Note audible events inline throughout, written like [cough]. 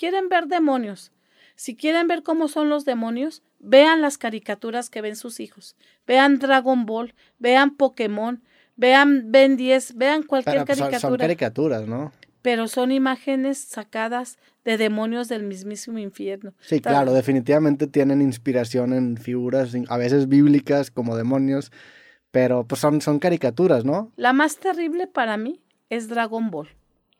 quieren ver demonios, si quieren ver cómo son los demonios, vean las caricaturas que ven sus hijos. Vean Dragon Ball, vean Pokémon, vean Ben 10, vean cualquier Pero, pues, son- caricatura. son caricaturas, ¿no? pero son imágenes sacadas de demonios del mismísimo infierno. Sí, claro, definitivamente tienen inspiración en figuras, a veces bíblicas, como demonios, pero pues son, son caricaturas, ¿no? La más terrible para mí es Dragon Ball.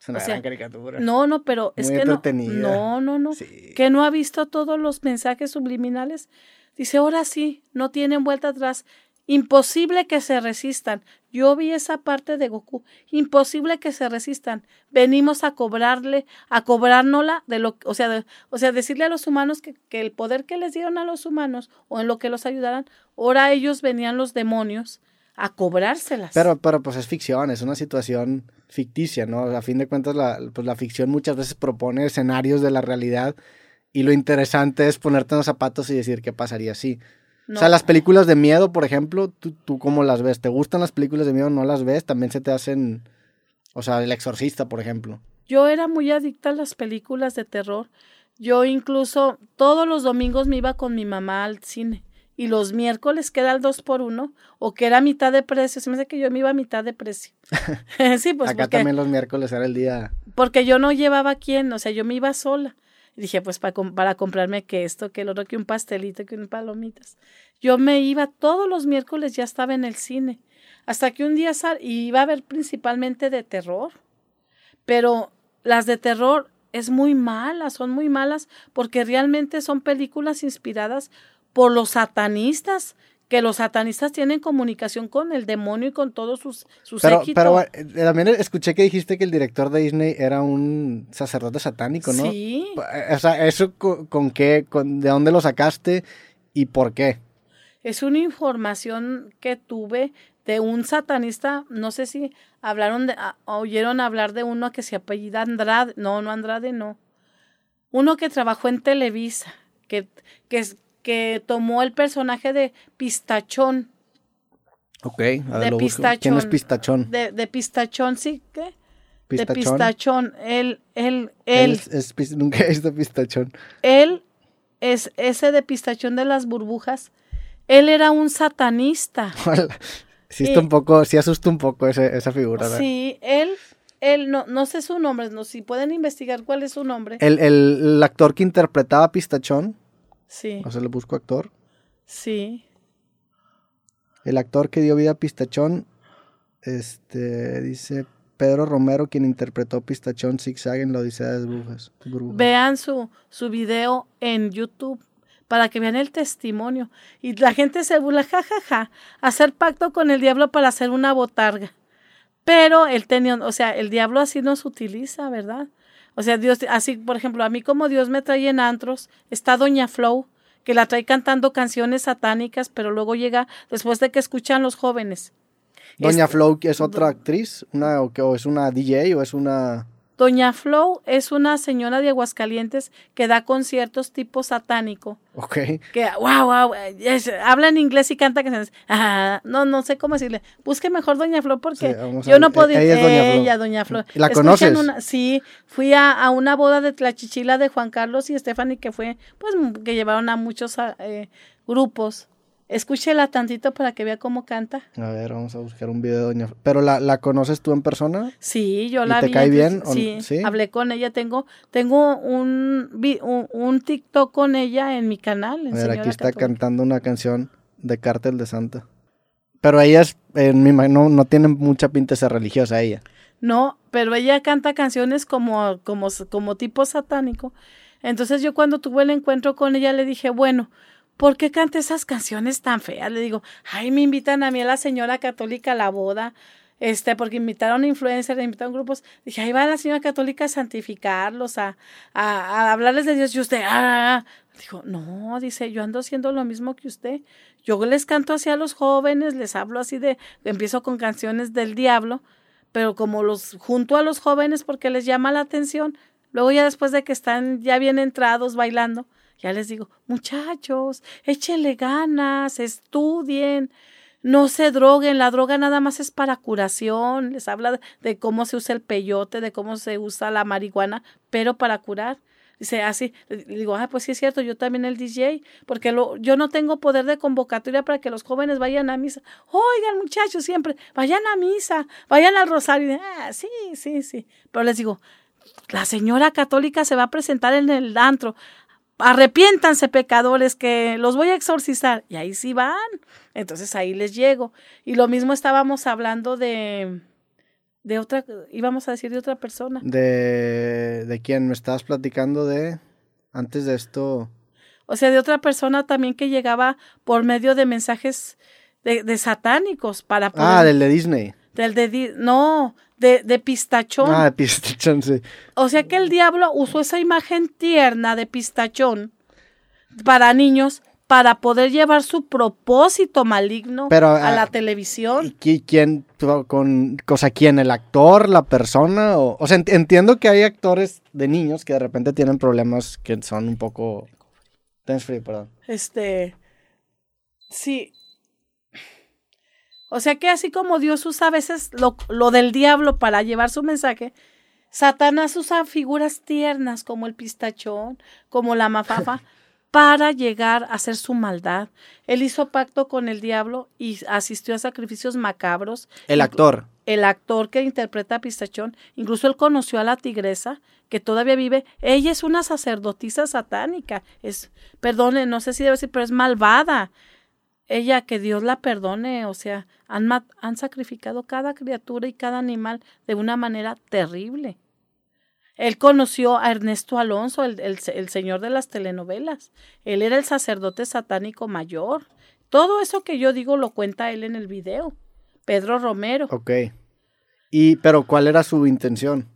Es una O sea, gran caricatura. No, no, pero es que no. No, no, no. Sí. Que no ha visto todos los mensajes subliminales. Dice, ahora sí, no tienen vuelta atrás. Imposible que se resistan. Yo vi esa parte de Goku. Imposible que se resistan. Venimos a cobrarle, a cobrárnosla de lo, o sea, de- o sea, decirle a los humanos que, que el poder que les dieron a los humanos o en lo que los ayudaran, ahora ellos venían los demonios a cobrárselas. Pero, pero pues es ficción, es una situación ficticia, ¿no? A fin de cuentas, la, pues, la ficción muchas veces propone escenarios de la realidad y lo interesante es ponerte en los zapatos y decir qué pasaría si. No. O sea, las películas de miedo, por ejemplo, ¿tú, ¿tú cómo las ves? ¿Te gustan las películas de miedo? ¿No las ves? También se te hacen... O sea, El Exorcista, por ejemplo. Yo era muy adicta a las películas de terror. Yo incluso todos los domingos me iba con mi mamá al cine. Y los miércoles que era el 2 por 1 o que era mitad de precio. Se me hace que yo me iba a mitad de precio. [laughs] [laughs] sí, pues Acá porque, también los miércoles era el día... porque yo no llevaba a quién, o sea, yo me iba sola. Y dije, pues para, para comprarme que esto, que el otro, que un pastelito, que un palomitas. Yo me iba todos los miércoles, ya estaba en el cine. Hasta que un día sal y iba a ver principalmente de terror. Pero las de terror es muy malas, son muy malas, porque realmente son películas inspiradas por los satanistas, que los satanistas tienen comunicación con el demonio y con todos sus, sus Pero, pero eh, también escuché que dijiste que el director de Disney era un sacerdote satánico, ¿no? Sí. O sea, ¿eso con, con qué? Con, ¿De dónde lo sacaste y por qué? Es una información que tuve de un satanista, no sé si hablaron de, a- oyeron hablar de uno que se apellida Andrade, no, no Andrade, no. Uno que trabajó en Televisa, que, que, es- que tomó el personaje de Pistachón, Ok, a De ver, lo busco. ¿Quién es pistachón. Pistachón? de, de Pistachón, ¿sí? ¿Qué? De ¿Pistachón? Pistachón, él, él, Él él, es- nunca he visto Pistachón. él es ese de Pistachón de las burbujas, él era un satanista. [laughs] sí, está un poco, sí asusta un poco ese- esa figura. ¿verdad? Sí, él, él, no, no sé su nombre, no, si pueden investigar cuál es su nombre. El, el, el actor que interpretaba a Pistachón, Sí, o sea, le busco actor. sí. El actor que dio vida a Pistachón, este, dice Pedro Romero, quien interpretó Pistachón Zigzag en la Odisea de. Burbujas. Vean su, su video en YouTube para que vean el testimonio. Y la gente se burla, jajaja, hacer pacto con el diablo para hacer una botarga. Pero él tenía, o sea, el diablo así nos utiliza, ¿verdad? O sea, Dios, así, por ejemplo, a mí como Dios me trae en antros, está Doña Flow, que la trae cantando canciones satánicas, pero luego llega después de que escuchan los jóvenes. Doña Este- Flow, que es otra actriz, una, o es una DJ o es una... Doña Flow es una señora de Aguascalientes que da conciertos tipo satánico. Ok. Que, wow, wow, es- habla en inglés y canta canciones. Ah, no, no sé cómo decirle. Busque mejor Doña Flow porque Sí, yo no ver. puedo. Ella es Doña. Ella, Doña Flow. ¿La conoces? una- sí, fui a, a una boda de Tlachichila de Juan Carlos y Stephanie que fue, pues, que llevaron a muchos eh, grupos. Escúchela tantito para que vea cómo canta. A ver, vamos a buscar un video de Doña. ¿Pero la, la conoces tú en persona? Sí, yo ¿Y la te vi. cae bien o no? Sí, ¿Sí? hablé con ella. Tengo, tengo un, un, un TikTok con ella en mi canal. en A ver, aquí está Católica. cantando una canción de Cártel de Santa. Pero ella es, en mi, no, no tiene mucha pinta de ser religiosa ella. No, pero ella canta canciones como, como, como tipo satánico. Entonces yo cuando tuve el encuentro con ella le dije, bueno, ¿por qué canta esas canciones tan feas? Le digo, ay, me invitan a mí a la señora católica a la boda, este, porque invitaron influencers, invitaron grupos. Dije, ahí va la señora católica a santificarlos, a, a, a hablarles de Dios. Y usted, ah, dijo, no, dice, yo ando haciendo lo mismo que usted. Yo les canto así a los jóvenes, les hablo así de, empiezo con canciones del diablo, pero como los junto a los jóvenes porque les llama la atención, luego ya después de que están ya bien entrados bailando, ya les digo, muchachos, échenle ganas, estudien, no se droguen, la droga nada más es para curación, les habla de cómo se usa el peyote, de cómo se usa la marihuana, pero para curar. Dice, así, digo, ah, pues sí es cierto, yo también el DJ, porque yo no tengo poder de convocatoria para que los jóvenes vayan a misa. Oigan, muchachos, siempre, vayan a misa, vayan al rosario. Ah, sí, sí, sí. Pero les digo, la señora católica se va a presentar en el antro. Arrepiéntanse, pecadores, que los voy a exorcizar. Y ahí sí van. Entonces ahí les llego. Y lo mismo estábamos hablando de, de otra, íbamos a decir de otra persona. ¿De, de quién me estabas platicando de antes de esto? O sea, de otra persona también que llegaba por medio de mensajes de, de satánicos para Ah, del de Disney. Del de no, de, de pistachón. Ah, de pistachón, sí. O sea que el diablo usó esa imagen tierna de pistachón para niños para poder llevar su propósito maligno a la televisión. ¿Y quién, con, cosa quién, el actor, la persona? O, o sea, entiendo que hay actores de niños que de repente tienen problemas que son un poco... Thanks free, perdón. Este, sí. O sea que así como Dios usa a veces lo, lo del diablo para llevar su mensaje, Satanás usa figuras tiernas como el pistachón, como la mafafa, [laughs] para llegar a hacer su maldad. Él hizo pacto con el diablo y asistió a sacrificios macabros. El actor. El actor que interpreta a Pistachón, incluso él conoció a la tigresa, que todavía vive. Ella es una sacerdotisa satánica. Es, perdone, no sé si debe decir, pero es malvada. Ella, que Dios la perdone, o sea, han, han sacrificado cada criatura y cada animal de una manera terrible. Él conoció a Ernesto Alonso, el, el, señor de las telenovelas. Él era el sacerdote satánico mayor. Todo eso que yo digo lo cuenta él en el video. Pedro Romero. Ok. Y, pero ¿cuál era su intención?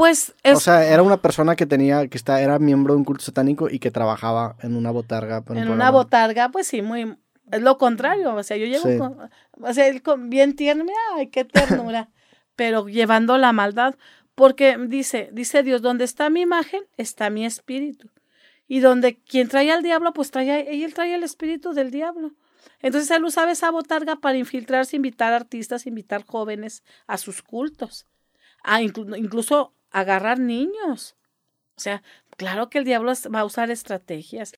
Pues es... O sea, era una persona que tenía, que está, era miembro de un culto satánico y que trabajaba en una botarga. En una botarga, pues sí, muy... Es lo contrario, o sea, yo llevo con, o sea, él con, bien tierno, ay, qué ternura, [laughs] pero llevando la maldad. Porque dice, dice Dios, donde está mi imagen, está mi espíritu. Y donde quien trae al diablo, pues trae, él trae el espíritu del diablo. Entonces él usaba esa botarga para infiltrarse, invitar artistas, invitar jóvenes a sus cultos, a incluso agarrar niños. O sea, claro que el diablo va a usar estrategias.